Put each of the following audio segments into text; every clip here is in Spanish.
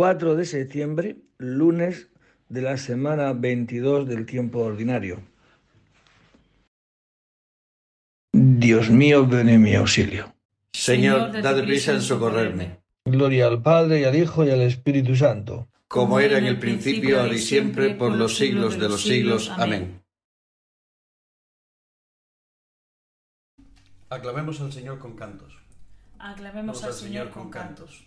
4 de septiembre, lunes de la semana 22 del tiempo ordinario. Dios mío, ven en mi auxilio. Señor, dad prisa en socorrerme. Gloria al Padre, y al Hijo, y al Espíritu Santo. Como era en el principio, ahora y siempre, por los siglos de los siglos. Amén. Aclamemos al Señor con cantos. Aclamemos al Señor con cantos.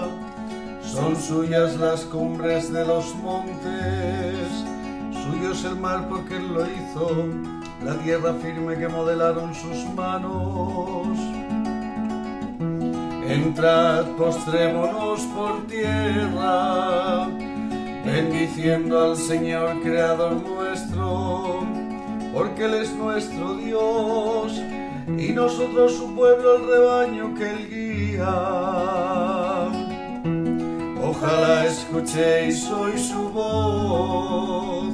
son suyas las cumbres de los montes, suyo es el mar porque Él lo hizo la tierra firme que modelaron sus manos. Entrad, postrémonos por tierra, bendiciendo al Señor Creador nuestro, porque Él es nuestro Dios y nosotros su pueblo, el rebaño que Él guía. Ojalá escuchéis hoy su voz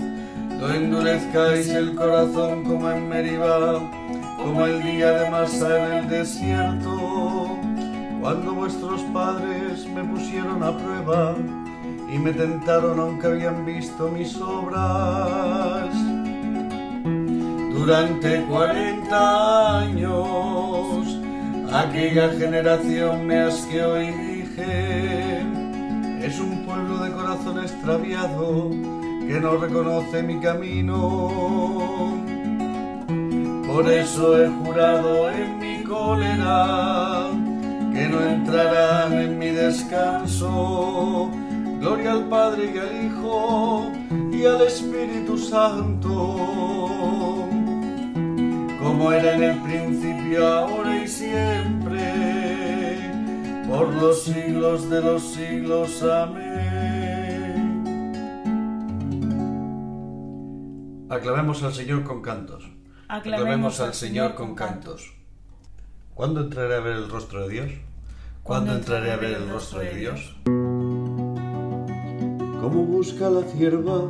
no endurezcáis el corazón como en Meribá, como el día de Masa en el desierto, cuando vuestros padres me pusieron a prueba y me tentaron aunque habían visto mis obras. Durante cuarenta años aquella generación me asqueó y dije, es un pueblo de corazón extraviado que no reconoce mi camino. Por eso he jurado en mi cólera que no entrarán en mi descanso. Gloria al Padre y al Hijo y al Espíritu Santo, como era en el principio, ahora y siempre, por los siglos de los siglos. Amén. Aclamemos al Señor con cantos. Aclamemos al Señor con cantos. ¿Cuándo entraré a ver el rostro de Dios? ¿Cuándo entraré a ver el rostro de Dios? Como busca la cierva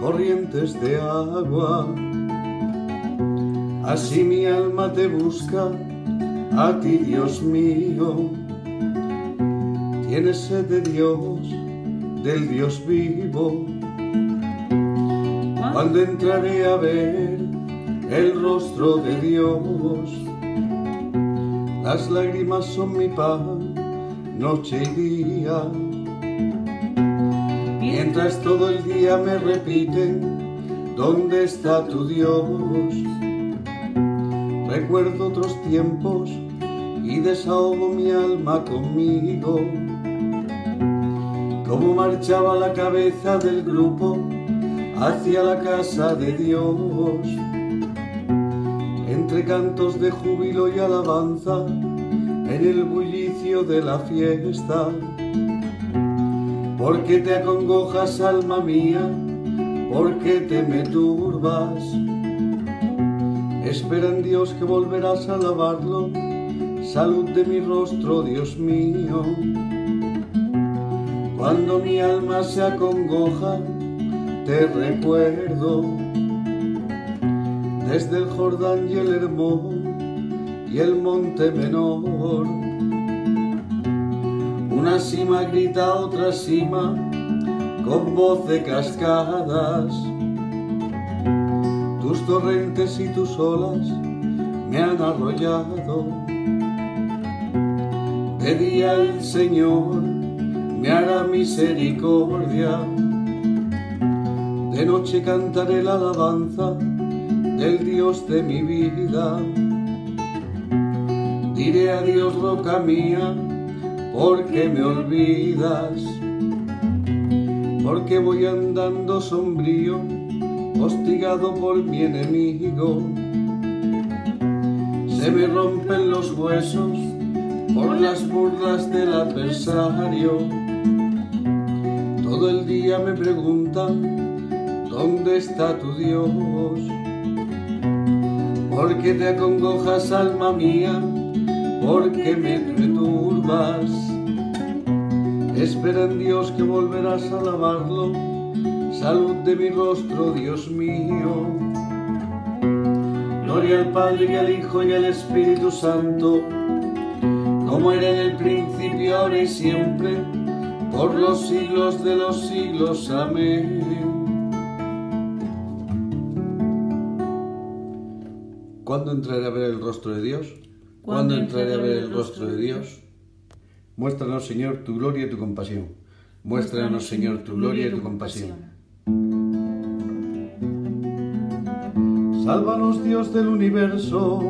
corrientes de agua, así mi alma te busca, a ti Dios mío. Tienes sed de Dios, del Dios vivo cuando entraré a ver el rostro de Dios. Las lágrimas son mi pan, noche y día. Mientras todo el día me repiten, ¿dónde está tu Dios? Recuerdo otros tiempos y desahogo mi alma conmigo. Como marchaba la cabeza del grupo hacia la casa de Dios. Entre cantos de júbilo y alabanza, en el bullicio de la fiesta. Porque te acongojas, alma mía, porque te me turbas. Espera en Dios que volverás a alabarlo, salud de mi rostro, Dios mío. Cuando mi alma se acongoja, te recuerdo desde el Jordán y el Hermón y el Monte Menor. Una cima grita a otra cima con voz de cascadas. Tus torrentes y tus olas me han arrollado. De día el Señor me hará misericordia de noche cantaré la alabanza del Dios de mi vida. Diré a Dios, roca mía, porque me olvidas, porque voy andando sombrío, hostigado por mi enemigo. Se me rompen los huesos por las burlas del adversario me preguntan, ¿dónde está tu Dios? ¿Por qué te acongojas, alma mía? ¿Por qué me perturbas? Espera en Dios que volverás a alabarlo. Salud de mi rostro, Dios mío. Gloria al Padre y al Hijo y al Espíritu Santo, como era en el principio, ahora y siempre, por los siglos de los siglos. Amén. ¿Cuándo entraré a ver el rostro de Dios? ¿Cuándo entraré a ver el rostro de Dios? Muéstranos, Señor, tu gloria y tu compasión. Muéstranos, Señor, tu gloria y tu compasión. Sálvanos, Dios del universo.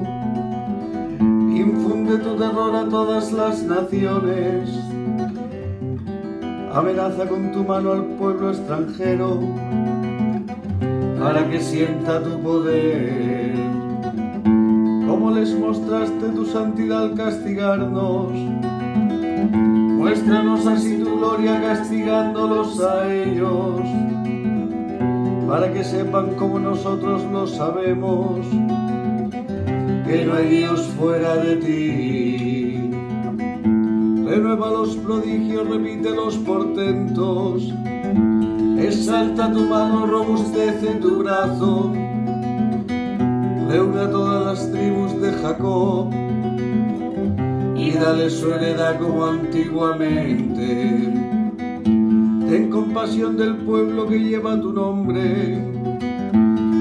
Infunde tu terror a todas las naciones. Amenaza con tu mano al pueblo extranjero para que sienta tu poder. Como les mostraste tu santidad al castigarnos, muéstranos así tu gloria castigándolos a ellos, para que sepan como nosotros lo sabemos, que no hay Dios fuera de ti. Renueva los prodigios, repite los portentos, exalta tu mano, robustece tu brazo, reúne a todas las tribus de Jacob y dale su heredad como antiguamente. Ten compasión del pueblo que lleva tu nombre,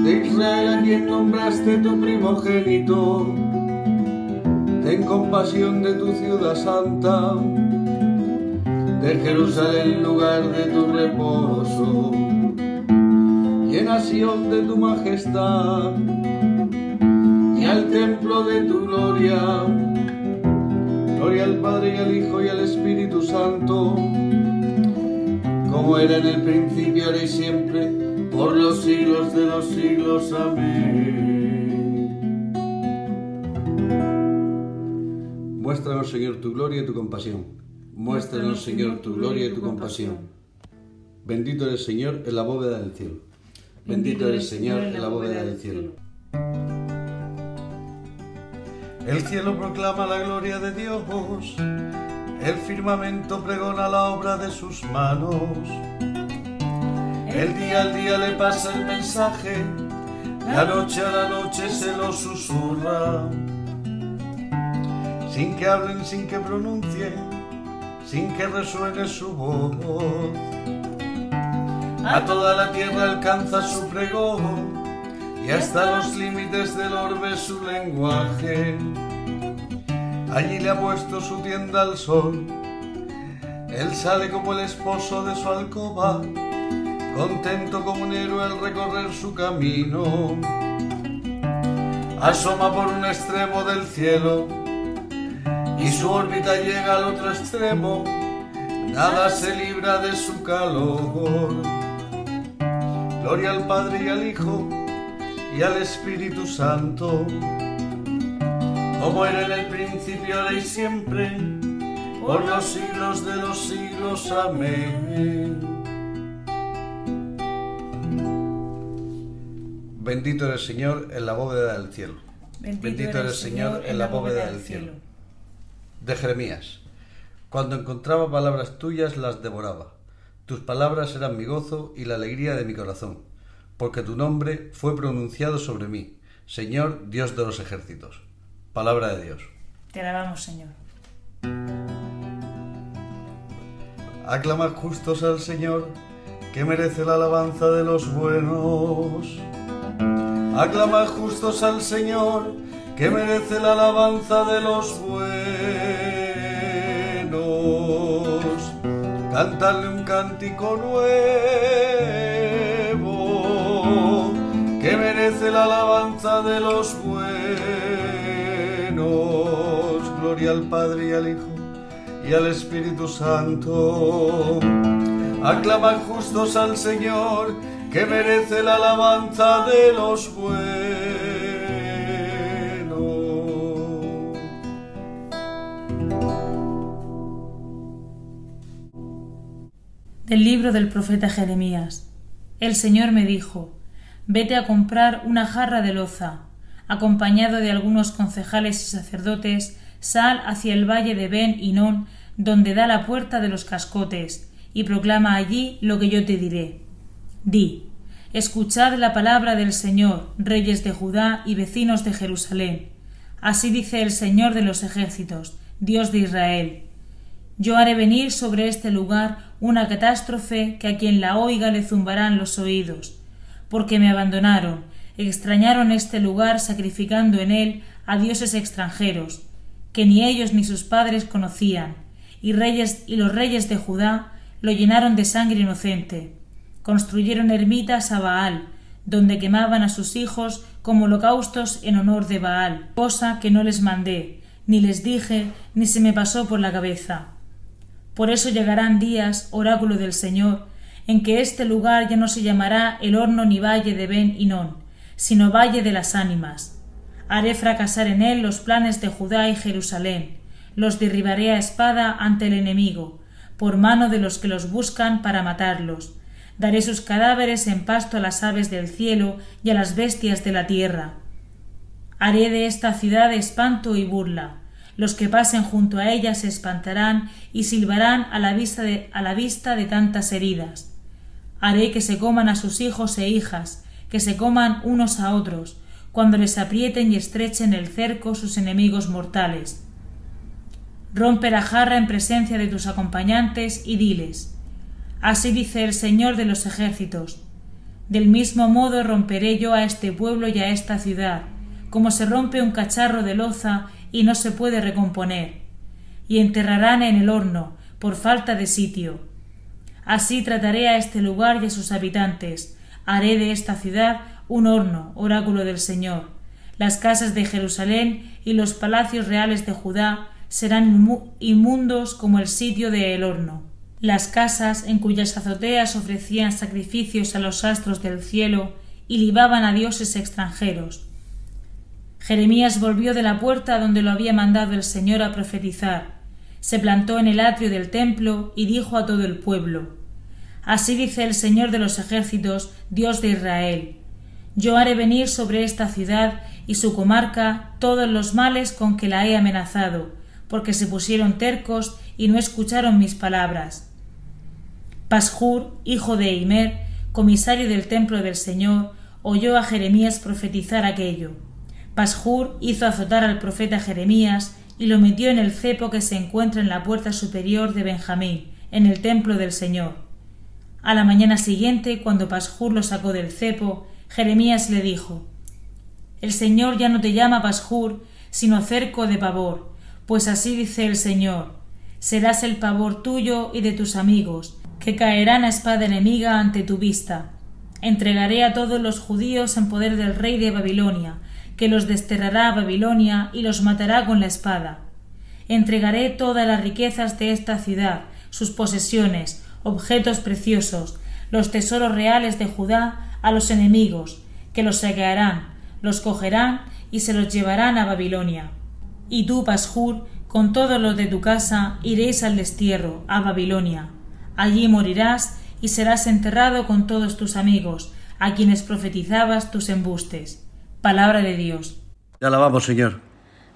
de Israel a quien nombraste tu primogénito. Ten compasión de tu ciudad santa, de Jerusalén lugar de tu reposo, y en Asión de tu majestad, y al templo de tu gloria Gloria al Padre y al Hijo y al Espíritu Santo, como era en el principio, ahora y siempre, por los siglos de los siglos. Amén. Muéstranos, Señor, tu gloria y tu compasión. Muéstranos, Señor, tu gloria y tu compasión. Bendito eres, Señor, en la bóveda del cielo. Bendito eres, Señor, en la bóveda del cielo. El cielo proclama la gloria de Dios, el firmamento pregona la obra de sus manos. El día al día le pasa el mensaje, la noche a la noche se lo susurra. Sin que hablen, sin que pronuncien, sin que resuene su voz. A toda la tierra alcanza su pregón y hasta los límites del orbe su lenguaje. Allí le ha puesto su tienda al sol, él sale como el esposo de su alcoba, contento como un héroe al recorrer su camino. Asoma por un extremo del cielo y su órbita llega al otro extremo, nada se libra de su calor. Gloria al Padre y al Hijo y al Espíritu Santo, como era en el principio, ahora y siempre, por los siglos de los siglos. Amén. Bendito eres Señor en la bóveda del cielo. Bendito, eres Señor en la bóveda del cielo. De Jeremías. Cuando encontraba palabras tuyas las devoraba. Tus palabras eran mi gozo y la alegría de mi corazón porque tu nombre fue pronunciado sobre mí, Señor Dios de los ejércitos. Palabra de Dios. Te alabamos, Señor. Aclamad justos al Señor, que merece la alabanza de los buenos. Aclamad justos al Señor, que merece la alabanza de los buenos. Cantadle un cántico nuevo que merece la alabanza de los buenos. Gloria al Padre y al Hijo y al Espíritu Santo. Aclaman justos al Señor, que merece la alabanza de los buenos. Del libro del profeta Jeremías. El Señor me dijo, Vete a comprar una jarra de loza. Acompañado de algunos concejales y sacerdotes, sal hacia el valle de Ben Inón, donde da la puerta de los cascotes, y proclama allí lo que yo te diré. Di, escuchad la palabra del Señor, reyes de Judá y vecinos de Jerusalén. Así dice el Señor de los ejércitos, Dios de Israel yo haré venir sobre este lugar una catástrofe que a quien la oiga le zumbarán los oídos, porque me abandonaron, extrañaron este lugar sacrificando en él a dioses extranjeros, que ni ellos ni sus padres conocían, y reyes y los reyes de Judá lo llenaron de sangre inocente. Construyeron ermitas a Baal, donde quemaban a sus hijos como holocaustos en honor de Baal, cosa que no les mandé, ni les dije, ni se me pasó por la cabeza. Por eso llegarán días, oráculo del Señor, en que este lugar ya no se llamará el horno ni valle de Ben Inón, sino valle de las ánimas. Haré fracasar en él los planes de Judá y Jerusalén, los derribaré a espada ante el enemigo, por mano de los que los buscan para matarlos. Daré sus cadáveres en pasto a las aves del cielo y a las bestias de la tierra. Haré de esta ciudad espanto y burla, los que pasen junto a ella se espantarán y silbarán a la vista de, a la vista de tantas heridas. Haré que se coman a sus hijos e hijas, que se coman unos a otros, cuando les aprieten y estrechen el cerco sus enemigos mortales. Rompe la jarra en presencia de tus acompañantes y diles Así dice el Señor de los ejércitos Del mismo modo romperé yo a este pueblo y a esta ciudad, como se rompe un cacharro de loza y no se puede recomponer, y enterrarán en el horno por falta de sitio. Así trataré a este lugar y a sus habitantes, haré de esta ciudad un horno, oráculo del Señor. Las casas de Jerusalén y los palacios reales de Judá serán inmundos como el sitio de el horno. Las casas en cuyas azoteas ofrecían sacrificios a los astros del cielo y libaban a dioses extranjeros, Jeremías volvió de la puerta donde lo había mandado el Señor a profetizar, se plantó en el atrio del templo y dijo a todo el pueblo Así dice el Señor de los ejércitos, Dios de Israel Yo haré venir sobre esta ciudad y su comarca todos los males con que la he amenazado, porque se pusieron tercos y no escucharon mis palabras. Pashur, hijo de Eimer, comisario del templo del Señor, oyó a Jeremías profetizar aquello Pashur hizo azotar al profeta Jeremías y lo metió en el cepo que se encuentra en la puerta superior de Benjamín, en el templo del Señor. A la mañana siguiente, cuando Pashur lo sacó del cepo, Jeremías le dijo El Señor ya no te llama Pashur, sino cerco de pavor, pues así dice el Señor serás el pavor tuyo y de tus amigos, que caerán a espada enemiga ante tu vista. Entregaré a todos los judíos en poder del rey de Babilonia, que los desterrará a Babilonia y los matará con la espada. Entregaré todas las riquezas de esta ciudad, sus posesiones, objetos preciosos, los tesoros reales de Judá a los enemigos, que los saquearán, los cogerán y se los llevarán a Babilonia. Y tú, Pashur, con todos los de tu casa, iréis al destierro, a Babilonia. Allí morirás y serás enterrado con todos tus amigos, a quienes profetizabas tus embustes. Palabra de Dios. Te alabamos, Señor.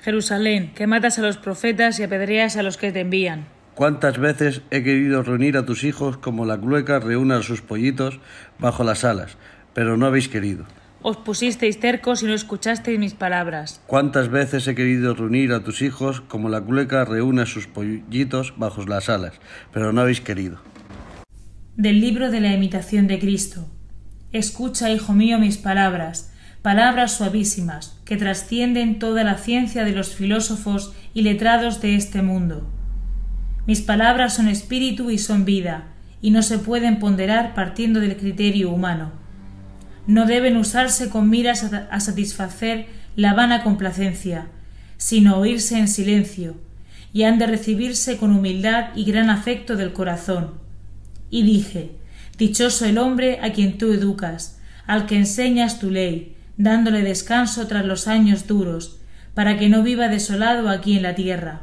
Jerusalén, que matas a los profetas y apedreas a los que te envían. ¿Cuántas veces he querido reunir a tus hijos como la clueca reúne a sus pollitos bajo las alas, pero no habéis querido? Os pusisteis tercos y no escuchasteis mis palabras. ¿Cuántas veces he querido reunir a tus hijos como la clueca reúne a sus pollitos bajo las alas, pero no habéis querido? Del libro de la imitación de Cristo. Escucha, hijo mío, mis palabras palabras suavísimas que trascienden toda la ciencia de los filósofos y letrados de este mundo. Mis palabras son espíritu y son vida, y no se pueden ponderar partiendo del criterio humano. No deben usarse con miras a satisfacer la vana complacencia, sino oírse en silencio, y han de recibirse con humildad y gran afecto del corazón. Y dije, Dichoso el hombre a quien tú educas, al que enseñas tu ley, dándole descanso tras los años duros, para que no viva desolado aquí en la tierra.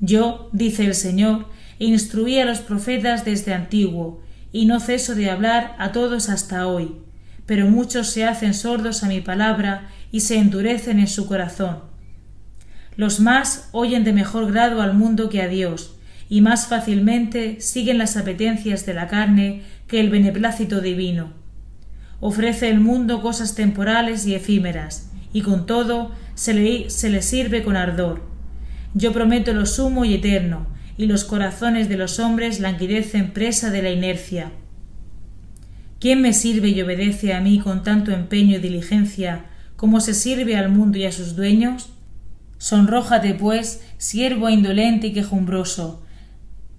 Yo, dice el Señor, instruí a los profetas desde antiguo, y no ceso de hablar a todos hasta hoy. Pero muchos se hacen sordos a mi palabra y se endurecen en su corazón. Los más oyen de mejor grado al mundo que a Dios, y más fácilmente siguen las apetencias de la carne que el beneplácito divino. Ofrece el mundo cosas temporales y efímeras, y con todo se le, se le sirve con ardor. Yo prometo lo sumo y eterno, y los corazones de los hombres languidecen presa de la inercia. ¿Quién me sirve y obedece a mí con tanto empeño y diligencia como se sirve al mundo y a sus dueños? Sonrójate, pues, siervo indolente y quejumbroso,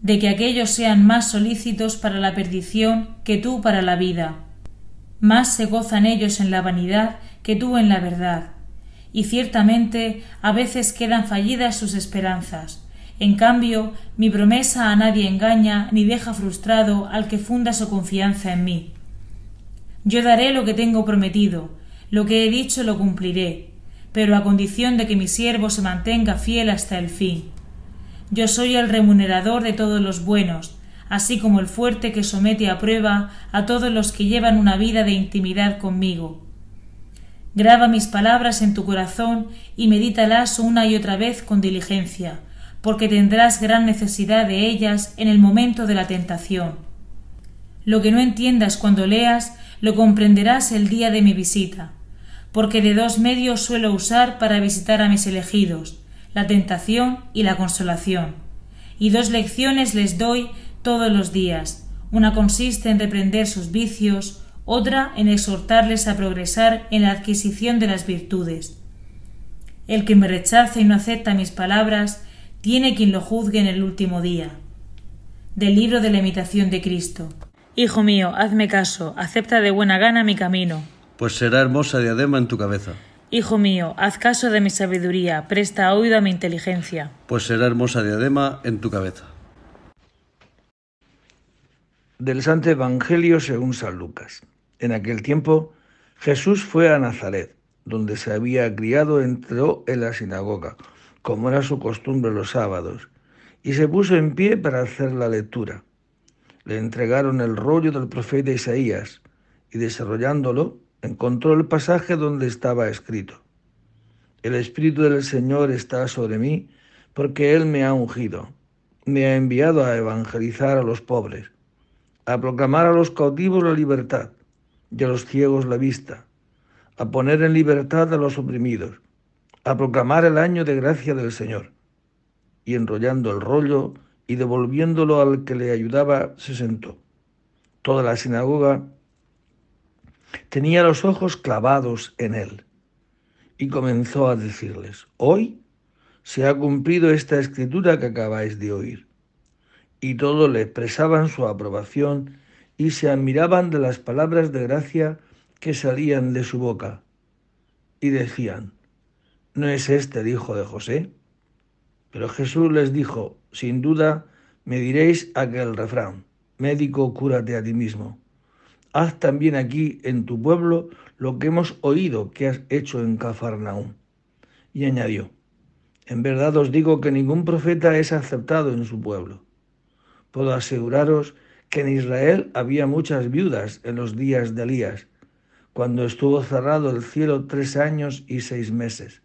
de que aquellos sean más solícitos para la perdición que tú para la vida. Más se gozan ellos en la vanidad que tú en la verdad, y ciertamente a veces quedan fallidas sus esperanzas, en cambio, mi promesa a nadie engaña ni deja frustrado al que funda su confianza en mí. Yo daré lo que tengo prometido, lo que he dicho lo cumpliré, pero a condición de que mi siervo se mantenga fiel hasta el fin. Yo soy el remunerador de todos los buenos, así como el fuerte que somete a prueba a todos los que llevan una vida de intimidad conmigo. Graba mis palabras en tu corazón y medítalas una y otra vez con diligencia, porque tendrás gran necesidad de ellas en el momento de la tentación. Lo que no entiendas cuando leas, lo comprenderás el día de mi visita, porque de dos medios suelo usar para visitar a mis elegidos, la tentación y la consolación. Y dos lecciones les doy todos los días. Una consiste en reprender sus vicios, otra en exhortarles a progresar en la adquisición de las virtudes. El que me rechaza y no acepta mis palabras, tiene quien lo juzgue en el último día. Del libro de la imitación de Cristo. Hijo mío, hazme caso, acepta de buena gana mi camino. Pues será hermosa diadema en tu cabeza. Hijo mío, haz caso de mi sabiduría, presta oído a mi inteligencia. Pues será hermosa diadema en tu cabeza. Del Santo Evangelio según San Lucas. En aquel tiempo Jesús fue a Nazaret, donde se había criado, entró en la sinagoga como era su costumbre los sábados, y se puso en pie para hacer la lectura. Le entregaron el rollo del profeta Isaías, y desarrollándolo, encontró el pasaje donde estaba escrito. El Espíritu del Señor está sobre mí, porque Él me ha ungido, me ha enviado a evangelizar a los pobres, a proclamar a los cautivos la libertad y a los ciegos la vista, a poner en libertad a los oprimidos a proclamar el año de gracia del Señor. Y enrollando el rollo y devolviéndolo al que le ayudaba, se sentó. Toda la sinagoga tenía los ojos clavados en él y comenzó a decirles, hoy se ha cumplido esta escritura que acabáis de oír. Y todos le expresaban su aprobación y se admiraban de las palabras de gracia que salían de su boca. Y decían, ¿no es este el hijo de José? Pero Jesús les dijo, sin duda me diréis aquel refrán, médico, cúrate a ti mismo. Haz también aquí en tu pueblo lo que hemos oído que has hecho en Cafarnaúm. Y añadió, en verdad os digo que ningún profeta es aceptado en su pueblo. Puedo aseguraros que en Israel había muchas viudas en los días de Elías, cuando estuvo cerrado el cielo tres años y seis meses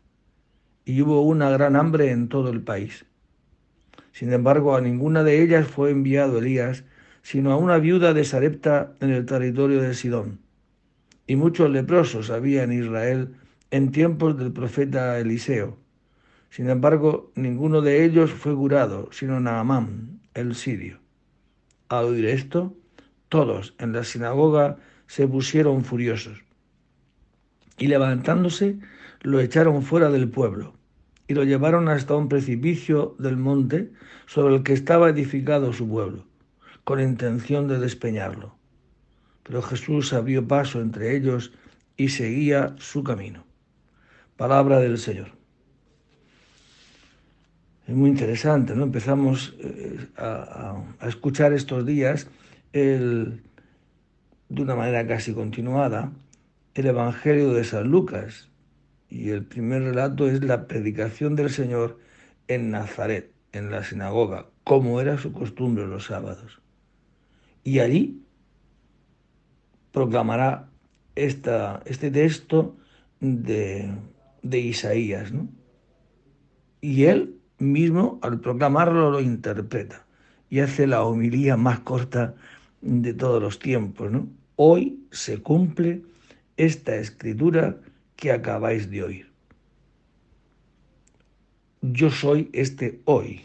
y hubo una gran hambre en todo el país. Sin embargo, a ninguna de ellas fue enviado Elías, sino a una viuda de Sarepta en el territorio de Sidón. Y muchos leprosos había en Israel en tiempos del profeta Eliseo. Sin embargo, ninguno de ellos fue curado, sino Naamán, el sirio. Al oír esto, todos en la sinagoga se pusieron furiosos. Y levantándose, lo echaron fuera del pueblo y lo llevaron hasta un precipicio del monte sobre el que estaba edificado su pueblo, con intención de despeñarlo. Pero Jesús abrió paso entre ellos y seguía su camino. Palabra del Señor. Es muy interesante, ¿no? Empezamos eh, a, escuchar estos días de una manera casi continuada el Evangelio de San Lucas, y el primer relato es la predicación del Señor en Nazaret, en la sinagoga, como era su costumbre los sábados. Y allí proclamará esta, este texto de, de Isaías. ¿no? Y él mismo, al proclamarlo, lo interpreta y hace la homilía más corta de todos los tiempos. ¿no? Hoy se cumple esta escritura que acabáis de oír. Yo soy este hoy,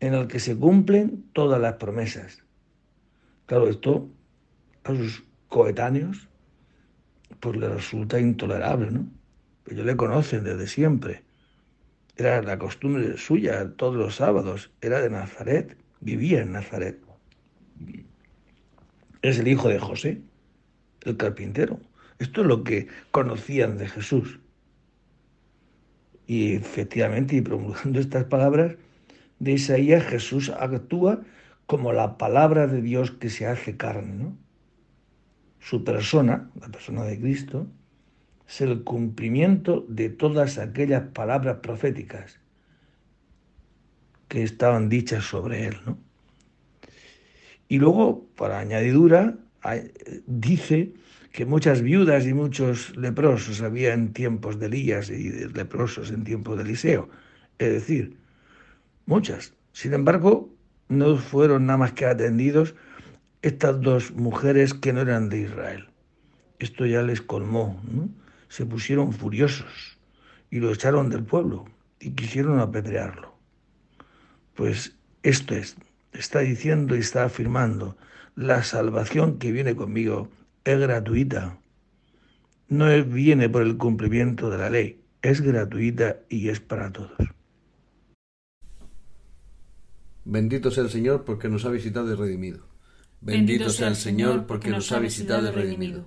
en el que se cumplen todas las promesas. Claro, esto a sus coetáneos pues le resulta intolerable, ¿no? Ellos le conocen desde siempre. Era la costumbre suya todos los sábados, era de Nazaret, vivía en Nazaret. Es el hijo de José, el carpintero. Esto es lo que conocían de Jesús. Y efectivamente, y promulgando estas palabras de Isaías, Jesús actúa como la palabra de Dios que se hace carne. ¿no? Su persona, la persona de Cristo, es el cumplimiento de todas aquellas palabras proféticas que estaban dichas sobre él. ¿no? Y luego, para añadidura, dice que muchas viudas y muchos leprosos había en tiempos de Elías y leprosos en tiempos de Eliseo. Es decir, muchas. Sin embargo, no fueron nada más que atendidos estas dos mujeres que no eran de Israel. Esto ya les colmó, ¿no? Se pusieron furiosos y lo echaron del pueblo y quisieron apedrearlo. Pues esto es, está diciendo y está afirmando, la salvación que viene conmigo es gratuita. No viene por el cumplimiento de la ley, es gratuita y es para todos. Bendito sea el Señor porque nos ha visitado y redimido. Bendito sea el Señor porque nos ha visitado y redimido.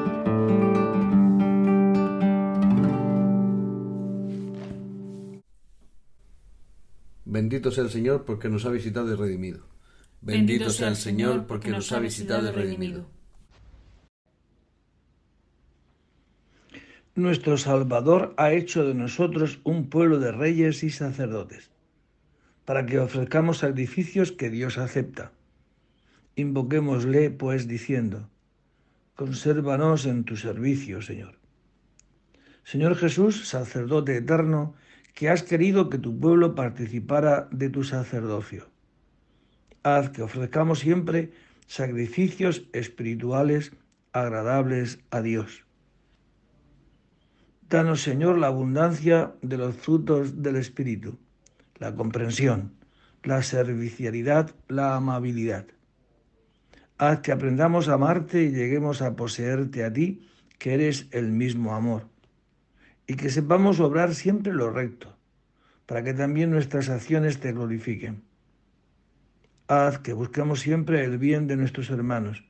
Bendito sea el Señor porque nos ha visitado y redimido. Bendito sea el Señor porque nos ha visitado y redimido. Nuestro Salvador ha hecho de nosotros un pueblo de reyes y sacerdotes, para que ofrezcamos sacrificios que Dios acepta. Invoquémosle, pues, diciendo, consérvanos en tu servicio, Señor. Señor Jesús, sacerdote eterno, que has querido que tu pueblo participara de tu sacerdocio. Haz que ofrezcamos siempre sacrificios espirituales agradables a Dios Danos, Señor, la abundancia de los frutos del Espíritu, la comprensión, la servicialidad, la amabilidad. Haz que aprendamos a amarte y lleguemos a poseerte a ti, que eres el mismo amor. Y que sepamos obrar siempre lo recto, para que también nuestras acciones te glorifiquen. Haz que busquemos siempre el bien de nuestros hermanos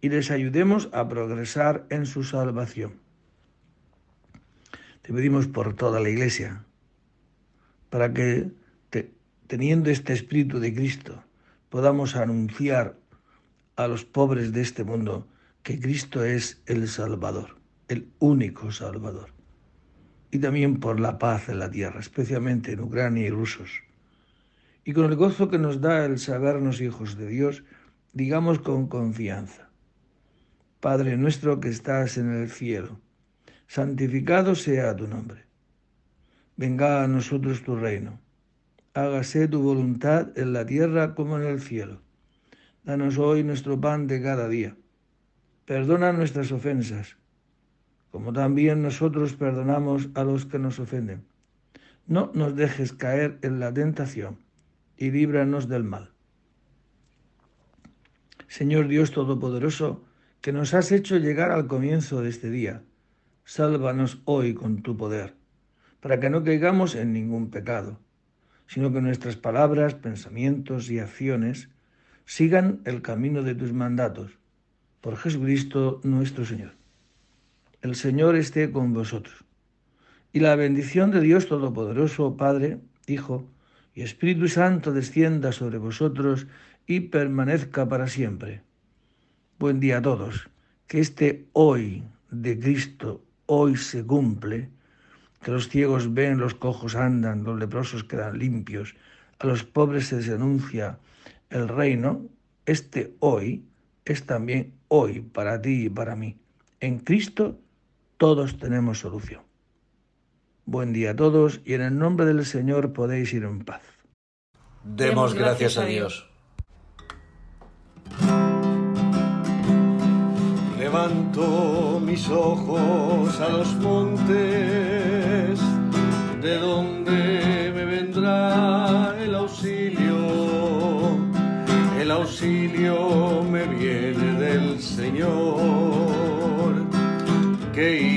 y les ayudemos a progresar en su salvación. Te pedimos por toda la Iglesia, para que, teniendo este Espíritu de Cristo, podamos anunciar a los pobres de este mundo que Cristo es el Salvador, el único Salvador. Y también por la paz en la tierra, especialmente en Ucrania y rusos. Y con el gozo que nos da el sabernos hijos de Dios, digamos con confianza, Padre nuestro que estás en el cielo, santificado sea tu nombre. Venga a nosotros tu reino. Hágase tu voluntad en la tierra como en el cielo. Danos hoy nuestro pan de cada día. Perdona nuestras ofensas, como también nosotros perdonamos a los que nos ofenden. No nos dejes caer en la tentación y líbranos del mal. Señor Dios Todopoderoso, que nos has hecho llegar al comienzo de este día, sálvanos hoy con tu poder, para que no caigamos en ningún pecado, sino que nuestras palabras, pensamientos y acciones sigan el camino de tus mandatos, por Jesucristo nuestro Señor. El Señor esté con vosotros. Y la bendición de Dios Todopoderoso, Padre, Hijo y Espíritu Santo descienda sobre vosotros y permanezca para siempre. Buen día a todos. Que este hoy de Cristo hoy se cumple, que los ciegos ven, los cojos andan, los leprosos quedan limpios, a los pobres se les anuncia el reino, este hoy es también hoy para ti y para mí. En Cristo todos tenemos solución. Buen día a todos y en el nombre del Señor podéis ir en paz. Demos gracias a Dios. Levanto mis ojos a los montes, de donde me vendrá el auxilio. El auxilio me viene del Señor, que